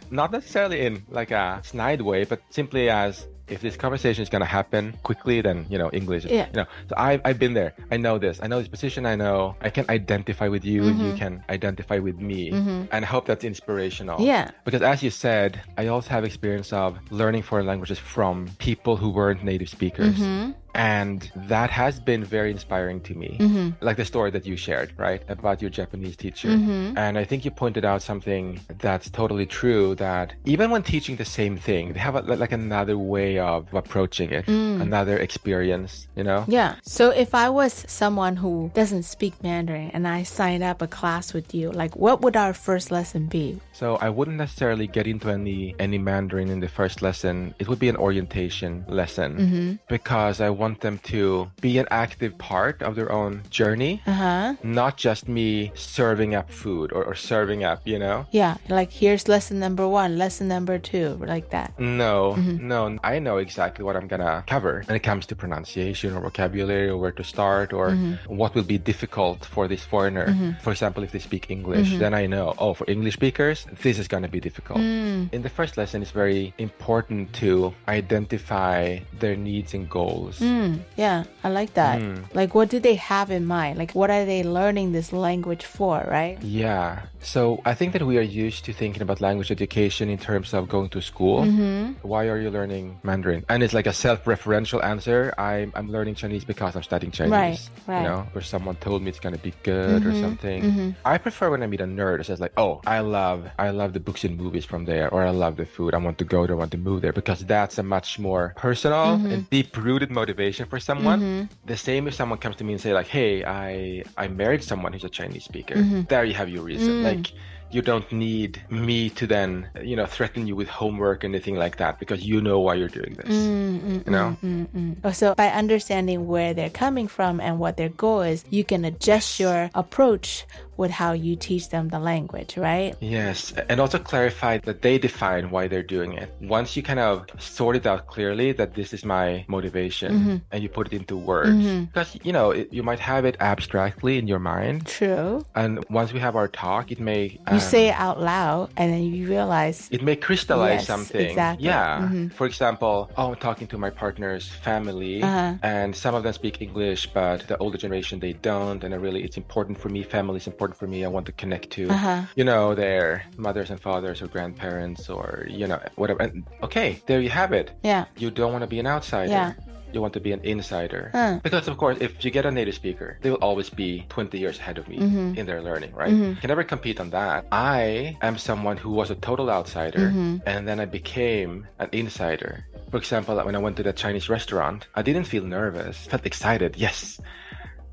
Not necessarily in like a snide way, but simply as if this conversation is going to happen quickly, then you know English. Yeah. You know, so I've I've been there. I know this. I know this position. I know I can identify with you. Mm-hmm. You can identify with me, mm-hmm. and I hope that's inspirational. Yeah. Because as you said, I also have experience of learning foreign languages from people who weren't native speakers. Mm-hmm. And that has been very inspiring to me. Mm-hmm. Like the story that you shared, right? About your Japanese teacher. Mm-hmm. And I think you pointed out something that's totally true that even when teaching the same thing, they have a, like another way of approaching it, mm. another experience, you know? Yeah. So if I was someone who doesn't speak Mandarin and I signed up a class with you, like what would our first lesson be? So I wouldn't necessarily get into any any Mandarin in the first lesson. It would be an orientation lesson mm-hmm. because I want them to be an active part of their own journey, uh-huh. not just me serving up food or, or serving up, you know? Yeah, like here's lesson number one, lesson number two, like that. No, mm-hmm. no, I know exactly what I'm gonna cover when it comes to pronunciation or vocabulary or where to start or mm-hmm. what will be difficult for this foreigner. Mm-hmm. For example, if they speak English, mm-hmm. then I know, oh, for English speakers, this is gonna be difficult. Mm. In the first lesson, it's very important to identify their needs and goals. Mm. Yeah, I like that. Mm. Like, what do they have in mind? Like, what are they learning this language for, right? Yeah. So I think that we are used to thinking about language education in terms of going to school. Mm-hmm. Why are you learning Mandarin? And it's like a self-referential answer. I'm, I'm learning Chinese because I'm studying Chinese. Right, right. You know, or someone told me it's gonna be good mm-hmm. or something. Mm-hmm. I prefer when I meet a nerd. It says like, oh, I love, I love the books and movies from there, or I love the food. I want to go there. I want to move there because that's a much more personal and mm-hmm. deep-rooted motivation for someone. Mm-hmm. The same if someone comes to me and say like, hey, I I married someone who's a Chinese speaker. Mm-hmm. There you have your reason. Mm. Like you don't need me to then you know threaten you with homework or anything like that because you know why you're doing this mm, mm, you know mm, mm, mm. so by understanding where they're coming from and what their goal is you can adjust your approach with how you teach them the language, right? Yes, and also clarify that they define why they're doing it. Once you kind of sort it out clearly that this is my motivation mm-hmm. and you put it into words, mm-hmm. because you know it, you might have it abstractly in your mind. True. And once we have our talk, it may um, you say it out loud, and then you realize it may crystallize yes, something. Exactly. Yeah. Mm-hmm. For example, oh, I'm talking to my partner's family, uh-huh. and some of them speak English, but the older generation they don't, and I really it's important for me. Family is important important for me. I want to connect to, uh-huh. you know, their mothers and fathers or grandparents or, you know, whatever. And okay, there you have it. Yeah. You don't want to be an outsider. Yeah you want to be an insider. Because, of course, if you get a native speaker, they will always be 20 years ahead of me mm-hmm. in their learning, right? Mm-hmm. Can never compete on that. I am someone who was a total outsider mm-hmm. and then I became an insider. For example, when I went to that Chinese restaurant, I didn't feel nervous, felt excited. Yes,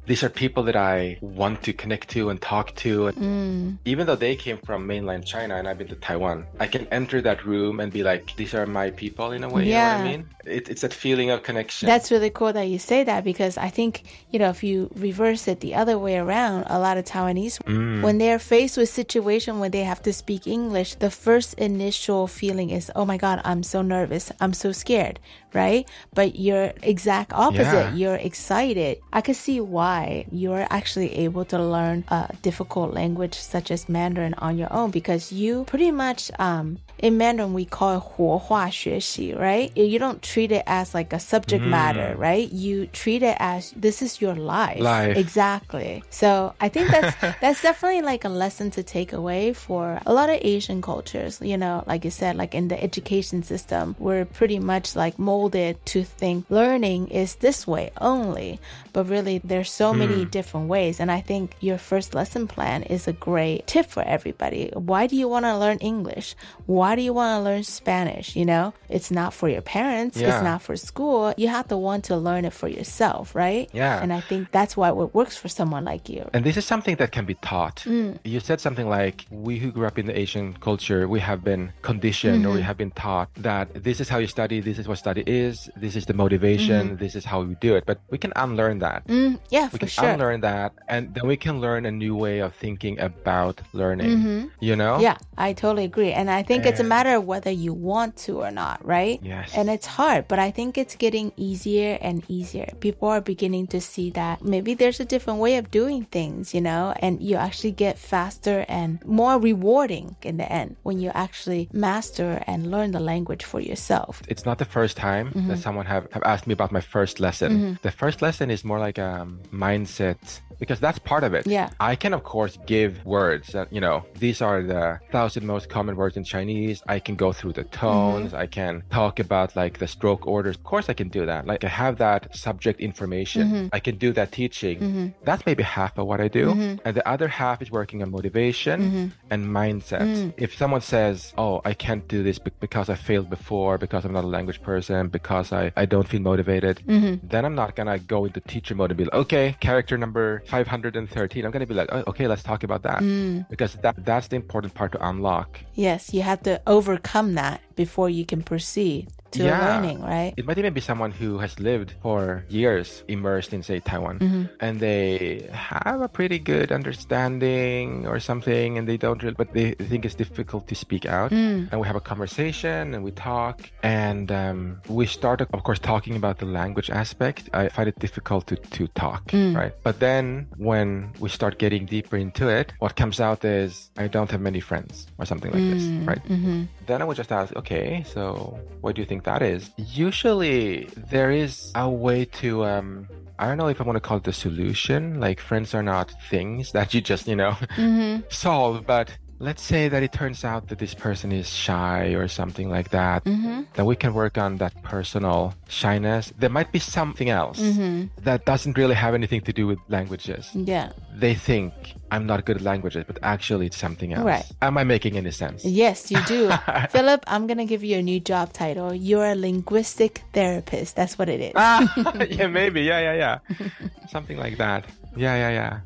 these are people that I want to connect to and talk to. Mm. Even though they came from mainland China and I've been to Taiwan, I can enter that room and be like, these are my people in a way. Yeah. You know what I mean? It, it's that feeling of connection. That's really cool that you say that because I think, you know, if you reverse it the other way around, a lot of Taiwanese, mm. when they're faced with situation when they have to speak English, the first initial feeling is, oh my God, I'm so nervous. I'm so scared, right? But you're exact opposite. Yeah. You're excited. I could see why why you're actually able to learn a difficult language such as Mandarin on your own because you pretty much um in Mandarin we call it 活化学习, right? You don't treat it as like a subject mm. matter, right? You treat it as this is your life. Life. Exactly. So I think that's that's definitely like a lesson to take away for a lot of Asian cultures. You know, like you said, like in the education system, we're pretty much like molded to think learning is this way only. But really there's so mm. many different ways. And I think your first lesson plan is a great tip for everybody. Why do you want to learn English? Why do you want to learn Spanish? You know, it's not for your parents. Yeah. It's not for school. You have to want to learn it for yourself, right? Yeah. And I think that's why it works for someone like you. And this is something that can be taught. Mm. You said something like, we who grew up in the Asian culture, we have been conditioned mm-hmm. or we have been taught that this is how you study, this is what study is, this is the motivation, mm-hmm. this is how we do it. But we can unlearn that. Mm, yeah, we can sure. unlearn that. And then we can learn a new way of thinking about learning. Mm-hmm. You know? Yeah, I totally agree. And I think and... it's a matter of whether you want to or not, right? Yes. And it's hard, but I think it's getting easier and easier. People are beginning to see that maybe there's a different way of doing things, you know, and you actually get faster and more rewarding in the end when you actually master and learn the language for yourself. It's not the first time mm-hmm. that someone have, have asked me about my first lesson. Mm-hmm. The first lesson is more like a mindset because that's part of it. Yeah. I can of course give words that, you know, these are the thousand most common words in Chinese. I can go through the tones. Mm-hmm. I can talk about like the stroke orders. Of course I can do that. Like I have that subject information. Mm-hmm. I can do that teaching. Mm-hmm. That's maybe half of what I do. Mm-hmm. And the other half is working on motivation mm-hmm. and mindset. Mm. If someone says, Oh, I can't do this because I failed before, because I'm not a language person, because I, I don't feel motivated, mm-hmm. then I'm not gonna go into teacher mode and be like, okay, character number 513 i'm going to be like oh, okay let's talk about that. Mm. because that that's the important part to unlock. Yes you have to overcome that before you can proceed to yeah. learning, right? It might even be someone who has lived for years immersed in, say, Taiwan, mm-hmm. and they have a pretty good understanding or something, and they don't really, but they think it's difficult to speak out. Mm. And we have a conversation and we talk, and um, we start, of course, talking about the language aspect. I find it difficult to, to talk, mm. right? But then when we start getting deeper into it, what comes out is I don't have many friends or something like mm. this, right? Mm-hmm. Then I would just ask, okay, so what do you think that is? Usually there is a way to, um, I don't know if I want to call it the solution. Like friends are not things that you just, you know, mm-hmm. solve, but let's say that it turns out that this person is shy or something like that, mm-hmm. then we can work on that personal shyness. There might be something else mm-hmm. that doesn't really have anything to do with languages. Yeah. They think I'm not good at languages, but actually it's something else. Right. Am I making any sense? Yes, you do. Filip, I'm going to give you a new job title. You're a linguistic therapist. That's what it is. ah, yeah, maybe. Yeah, yeah, yeah. something like that. Yeah, yeah, yeah.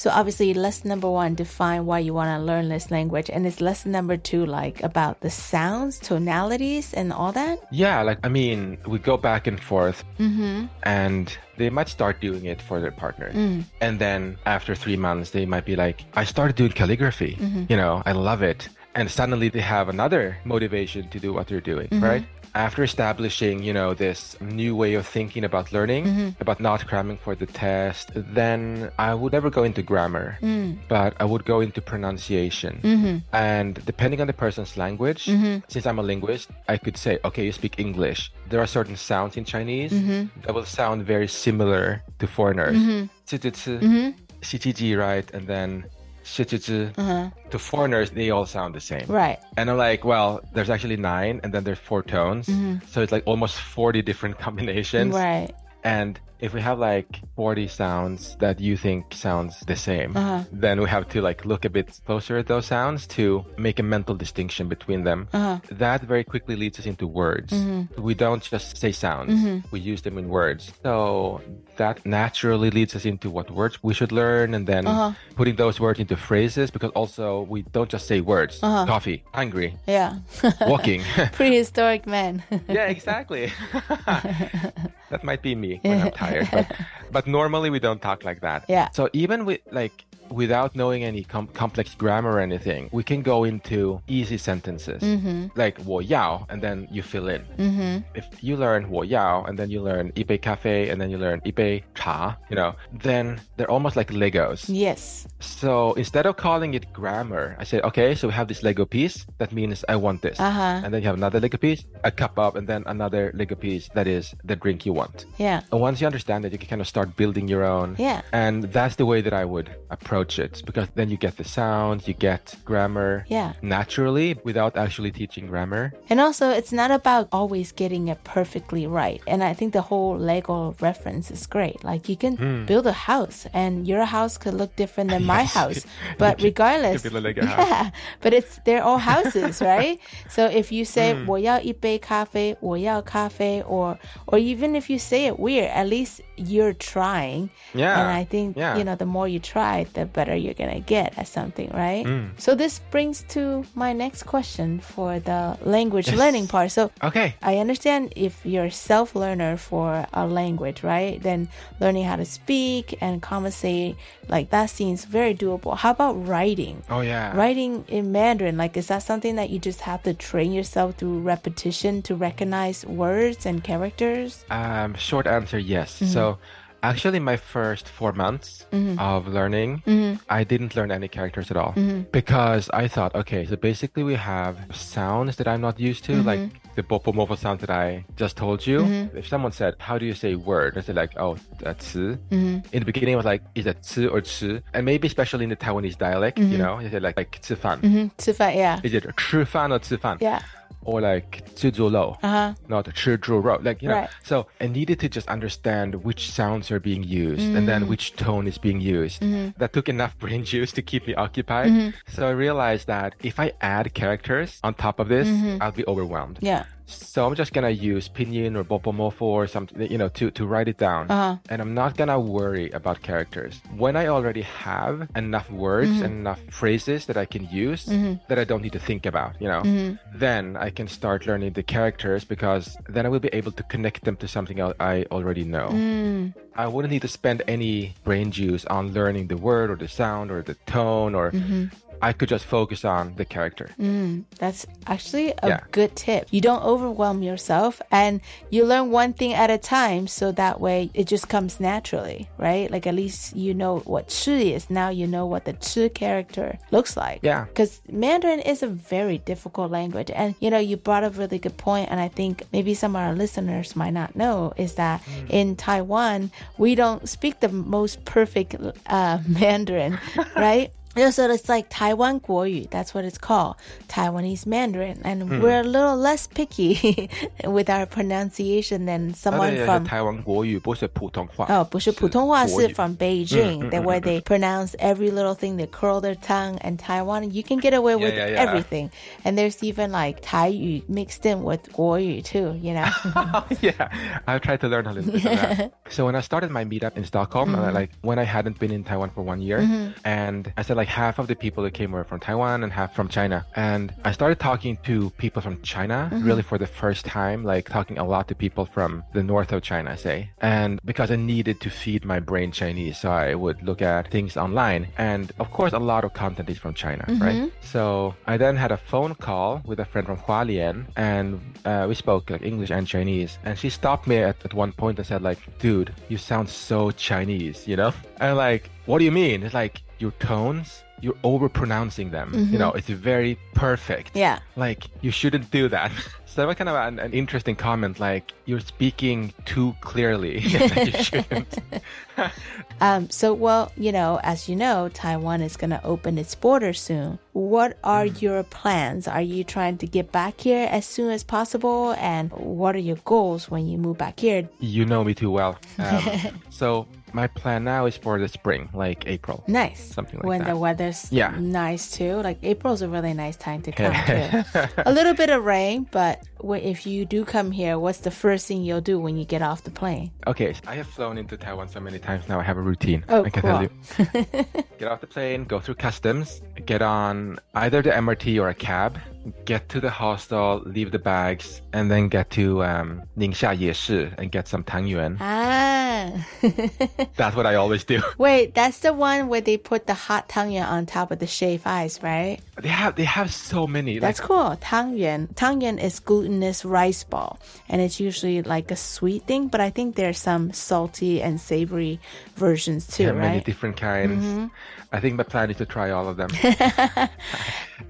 So obviously, lesson number one, define why you want to learn this language, and it's lesson number two, like about the sounds, tonalities, and all that. Yeah, like I mean, we go back and forth, mm-hmm. and they might start doing it for their partner, mm. and then after three months, they might be like, "I started doing calligraphy. Mm-hmm. You know, I love it." And suddenly they have another motivation to do what they're doing, mm-hmm. right? After establishing, you know, this new way of thinking about learning, mm-hmm. about not cramming for the test, then I would never go into grammar, mm. but I would go into pronunciation. Mm-hmm. And depending on the person's language, mm-hmm. since I'm a linguist, I could say, okay, you speak English. There are certain sounds in Chinese mm-hmm. that will sound very similar to foreigners. Mm-hmm. right? And then uh-huh. to foreigners, they all sound the same. Right. And I'm like, well, there's actually nine, and then there's four tones. Mm-hmm. So it's like almost 40 different combinations. Right. And if we have like 40 sounds that you think sounds the same, uh-huh. then we have to like look a bit closer at those sounds to make a mental distinction between them. Uh-huh. That very quickly leads us into words. Mm-hmm. We don't just say sounds, mm-hmm. we use them in words. So that naturally leads us into what words we should learn and then uh-huh. putting those words into phrases because also we don't just say words. Uh-huh. Coffee, hungry, yeah, walking. Prehistoric man. yeah, exactly. that might be me when I'm tired. But, but normally we don't talk like that. Yeah. So even with like without knowing any com- complex grammar or anything, we can go into easy sentences mm-hmm. like 我要 and then you fill in. Mm-hmm. If you learn 我要 and then you learn 一杯咖啡 and then you learn 一杯茶, you know, then they're almost like Legos. Yes. So instead of calling it grammar, I say, okay, so we have this Lego piece. That means I want this. Uh-huh. And then you have another Lego piece, a cup up, and then another Lego piece that is the drink you want. Yeah. And once you understand it, you can kind of start building your own. Yeah. And that's the way that I would approach it because then you get the sound, you get grammar Yeah. naturally without actually teaching grammar. And also, it's not about always getting it perfectly right. And I think the whole Lego reference is great. Like, you can Hmm. build a house, and your house could look different than my house. But regardless, could build a Lego house. yeah, but it's they're all houses, right? So if you say Hmm. 我要一杯咖啡,我要咖啡, or or even if you say it weird, at least you're trying. Yeah. And I think Yeah. you know the more you try, the better you're gonna get at something, right? Mm. So this brings to my next question for the language Yes. learning part. So Okay. I understand if you're a self learner for a language, right? Then learning how to speak and conversate, like that seems very doable. How about writing? Oh, yeah. Writing in Mandarin, like is that something that you just have to train yourself through repetition to recognize words and characters? Um, short answer, yes. Mhm. So, actually, my first four months Mhm. of learning, Mhm. I didn't learn any characters at all Mhm. because I thought, okay, so basically we have sounds that I'm not used to, Mhm. like the bopomofo sound that I just told you. Mhm. If someone said, "How do you say word?" I said like, "Oh, uh, 词." Mhm. In the beginning, I was like, "Is it 吃 or 吃?" And maybe especially in the Taiwanese dialect, you Mhm. know, you say like like 吃饭. Mm-hmm. 吃饭, yeah. Is it 吃饭 or 吃饭? Yeah. Or like 吃猪肉. Uh-huh. Not 吃猪肉. Like, you know, Right. so I needed to just understand which sounds are being used and then Mm. which tone is being used. Mhm. That took enough brain juice to keep me occupied. Mhm. So I realized that if I add characters on top of this, Mhm. I'll be overwhelmed. Yeah. So I'm just gonna use pinyin or bopomofo or something, you know, to, to write it down. Uh-huh. And I'm not gonna worry about characters. When I already have enough words Mhm. and enough phrases that I can use Mhm. that I don't need to think about, you know, Mhm. then I can start learning the characters because then I will be able to connect them to something I- already know. Mm. I wouldn't need to spend any brain juice on learning the word or the sound or the tone or Mhm. I could just focus on the character. Mm, that's actually a Yeah. good tip. You don't overwhelm yourself and you learn one thing at a time so that way it just comes naturally, right? Like at least you know what 吃 is. Now you know what the 吃 character looks like. Yeah. Because Mandarin is a very difficult language. And you know, you brought up a really good point, and I think maybe some of our listeners might not know is that in Taiwan, we don't speak the most perfect uh, Mandarin, right? Yeah, so it's like Taiwan 国语. That's what it's called, Taiwanese Mandarin, and Hmm. we're a little less picky with our pronunciation than someone 而且 from 台湾国语不是普通话。哦，不是普通话是 from 嗯 Beijing, 嗯 that 嗯 where 嗯 they pronounce every little thing, they curl their tongue, and Taiwan you can get away with Yeah, yeah, yeah. everything, and there's even like 台语 mixed in with 国语 too, you know. yeah, I've tried to learn a little bit of that. So when I started my meetup in Stockholm, uh, Mhm. like when I hadn't been in Taiwan for one year, Mhm. and I said like half of the people that came were from Taiwan and half from China, and I started talking to people from China Mhm. really for the first time, like talking a lot to people from the north of China, say, and because I needed to feed my brain Chinese, so I would look at things online, and of course a lot of content is from China, right? Mhm. So I then had a phone call with a friend from Hualien, and uh, we spoke like English and Chinese. And she stopped me at, at one point and said, like, dude, you sound so Chinese, you know? And like, what do you mean? It's like your tones, you're over pronouncing them. Mhm. You know, it's very perfect. Yeah. Like you shouldn't do that. So that was kind of an, an interesting comment. Like you're speaking too clearly. you shouldn't. Um, so, well, you know, as you know, Taiwan is going to open its borders soon. What are Mm. your plans? Are you trying to get back here as soon as possible? And what are your goals when you move back here? You know me too well. Um, so my plan now is for the spring, like April. Nice. Something like when that. the weather's Yeah. nice too. Like April's a really nice time to come too. a little bit of rain, but if you do come here, what's the first thing you'll do when you get off the plane? Okay, I have flown into Taiwan so many times now. I have a routine. Oh, I can cool. tell you. get off the plane, go through customs, get on either the MRT or a cab, get to the hostel, leave the bags, and then get to um, Ningxia Yeshi and get some tangyuan. Ah. that's what I always do. Wait, that's the one where they put the hot tangyuan on top of the shaved ice, right? They have they have so many. That's like, cool. Tangyuan. Tangyuan is glutinous rice ball, and it's usually like a sweet thing, but I think there's some salty and savory versions too, yeah, right? Many different kinds. Mm-hmm. I think my plan is to try all of them.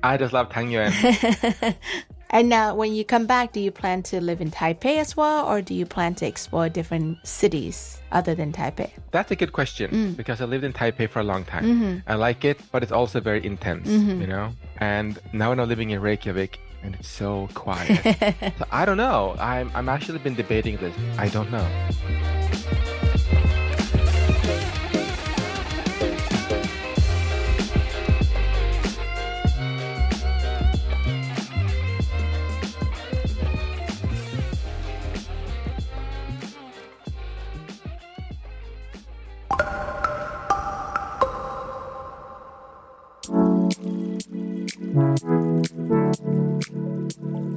I just love tangyuan. and now, when you come back, do you plan to live in Taipei as well, or do you plan to explore different cities other than Taipei? That's a good question mm. because I lived in Taipei for a long time. Mm-hmm. I like it, but it's also very intense, mm-hmm. you know. And now I'm living in Reykjavik, and it's so quiet. so I don't know. I'm I'm actually been debating this. I don't know.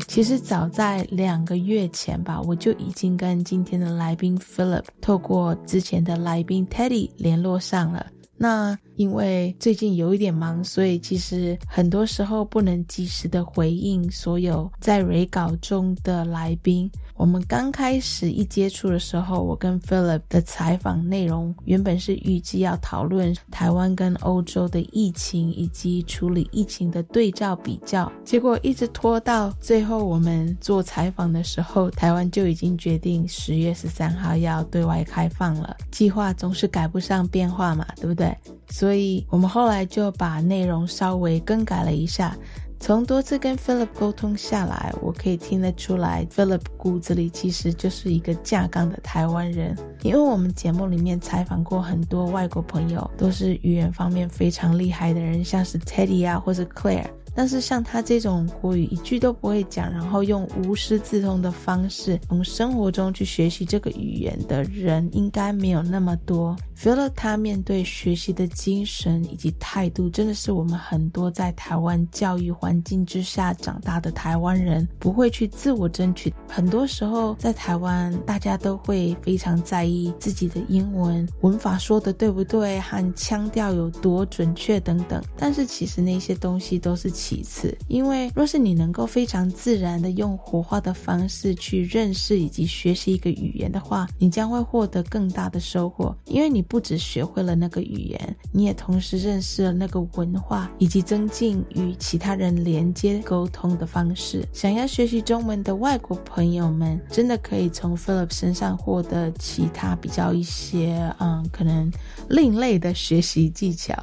其实早在两个月前吧，我就已经跟今天的来宾 Philip 透过之前的来宾 Teddy 联络上了。那因为最近有一点忙，所以其实很多时候不能及时的回应所有在 re 稿中的来宾。我们刚开始一接触的时候，我跟 Philip 的采访内容原本是预计要讨论台湾跟欧洲的疫情以及处理疫情的对照比较，结果一直拖到最后我们做采访的时候，台湾就已经决定十月十三号要对外开放了。计划总是改不上变化嘛，对不对？所以我们后来就把内容稍微更改了一下。从多次跟 Philip 沟通下来，我可以听得出来，Philip 骨子里其实就是一个架杠的台湾人。因为我们节目里面采访过很多外国朋友，都是语言方面非常厉害的人，像是 Teddy 啊，或者 Claire。但是像他这种国语一句都不会讲，然后用无师自通的方式从生活中去学习这个语言的人，应该没有那么多。觉得他面对学习的精神以及态度，真的是我们很多在台湾教育环境之下长大的台湾人不会去自我争取。很多时候在台湾，大家都会非常在意自己的英文文法说的对不对，和腔调有多准确等等。但是其实那些东西都是。其次，因为若是你能够非常自然的用活化的方式去认识以及学习一个语言的话，你将会获得更大的收获。因为你不只学会了那个语言，你也同时认识了那个文化，以及增进与其他人连接沟通的方式。想要学习中文的外国朋友们，真的可以从 Philip 身上获得其他比较一些，嗯，可能另类的学习技巧。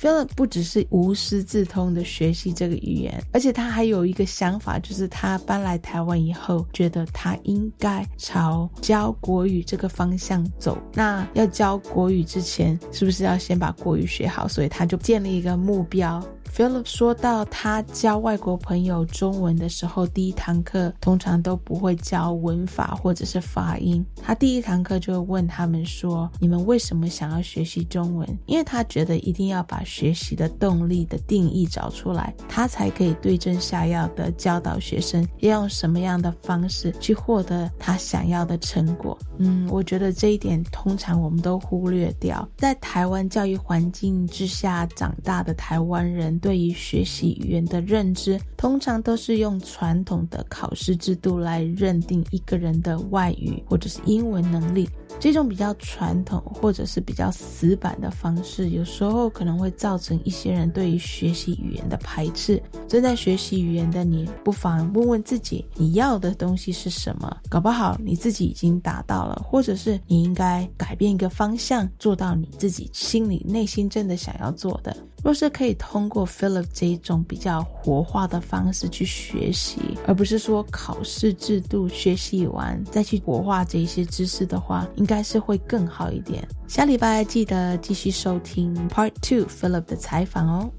Philip 不只是无师自通的学习这个语言，而且他还有一个想法，就是他搬来台湾以后，觉得他应该朝教国语这个方向走。那要教国语之前，是不是要先把国语学好？所以他就建立一个目标。Philip 说到，他教外国朋友中文的时候，第一堂课通常都不会教文法或者是发音。他第一堂课就会问他们说：“你们为什么想要学习中文？”因为他觉得一定要把学习的动力的定义找出来，他才可以对症下药的教导学生要用什么样的方式去获得他想要的成果。嗯，我觉得这一点通常我们都忽略掉。在台湾教育环境之下长大的台湾人。对于学习语言的认知，通常都是用传统的考试制度来认定一个人的外语或者是英文能力。这种比较传统或者是比较死板的方式，有时候可能会造成一些人对于学习语言的排斥。正在学习语言的你，不妨问问自己，你要的东西是什么？搞不好你自己已经达到了，或者是你应该改变一个方向，做到你自己心里内心真的想要做的。若是可以通过 Philip 这一种比较活化的方式去学习，而不是说考试制度学习完再去活化这些知识的话，应该是会更好一点。下礼拜记得继续收听 Part Two Philip 的采访哦。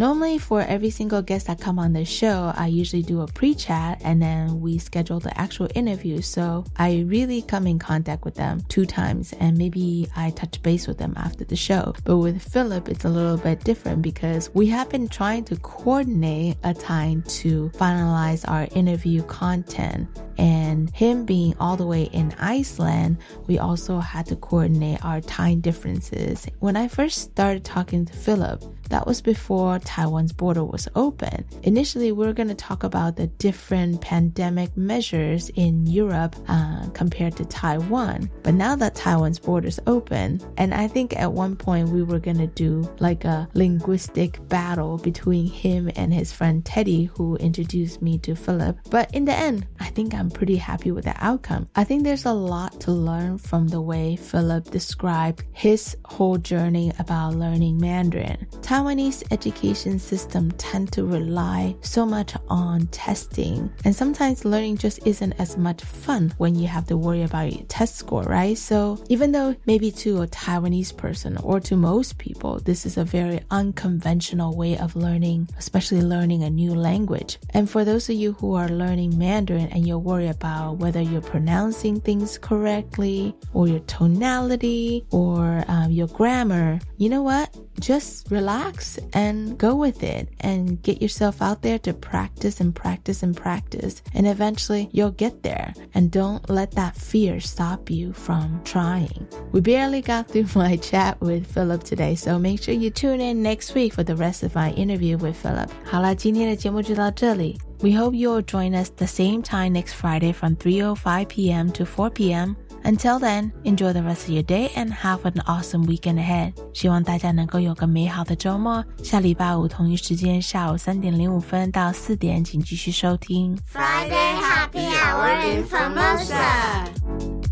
Normally, for every single guest that come on the show, I usually do a pre-chat and then we schedule the actual interview. So I really come in contact with them two times and maybe I touch base with them after the show. But with Filip, it's a little bit different because we have been trying to coordinate a time to finalize our interview content. And him being all the way in Iceland, we also had to coordinate our time differences. When I first started talking to Filip, that was before Taiwan's border was open. Initially, we were going to talk about the different pandemic measures in Europe uh, compared to Taiwan. But now that Taiwan's borders open, and I think at one point we were going to do like a linguistic battle between him and his friend Teddy, who introduced me to Filip. But in the end, I think I'm pretty happy with the outcome. I think there's a lot to learn from the way Filip described his whole journey about learning Mandarin. Taiwanese education system tend to rely so much on testing, and sometimes learning just isn't as much fun when you have to worry about your test score, right? So even though maybe to a Taiwanese person or to most people, this is a very unconventional way of learning, especially learning a new language. And for those of you who are learning Mandarin and you're worried about whether you're pronouncing things correctly or your tonality or um, your grammar, you know what? Just relax relax and go with it and get yourself out there to practice and practice and practice. And eventually you'll get there. And don't let that fear stop you from trying. We barely got through my chat with Filip today, so make sure you tune in next week for the rest of my interview with Filip. 好啦，今天的节目就到这里。We hope you'll join us the same time next Friday from 3:05 p.m. to 4 p.m. Until then, enjoy the rest of your day and have an awesome weekend ahead. 希望大家能够有个美好的周末。下礼拜五同一时间下午三点零五分到四点，请继续收听 Friday Happy Hour in Formosa.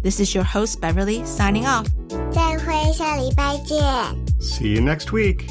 This is your host Beverly signing off. 再会，下礼拜见。See you next week.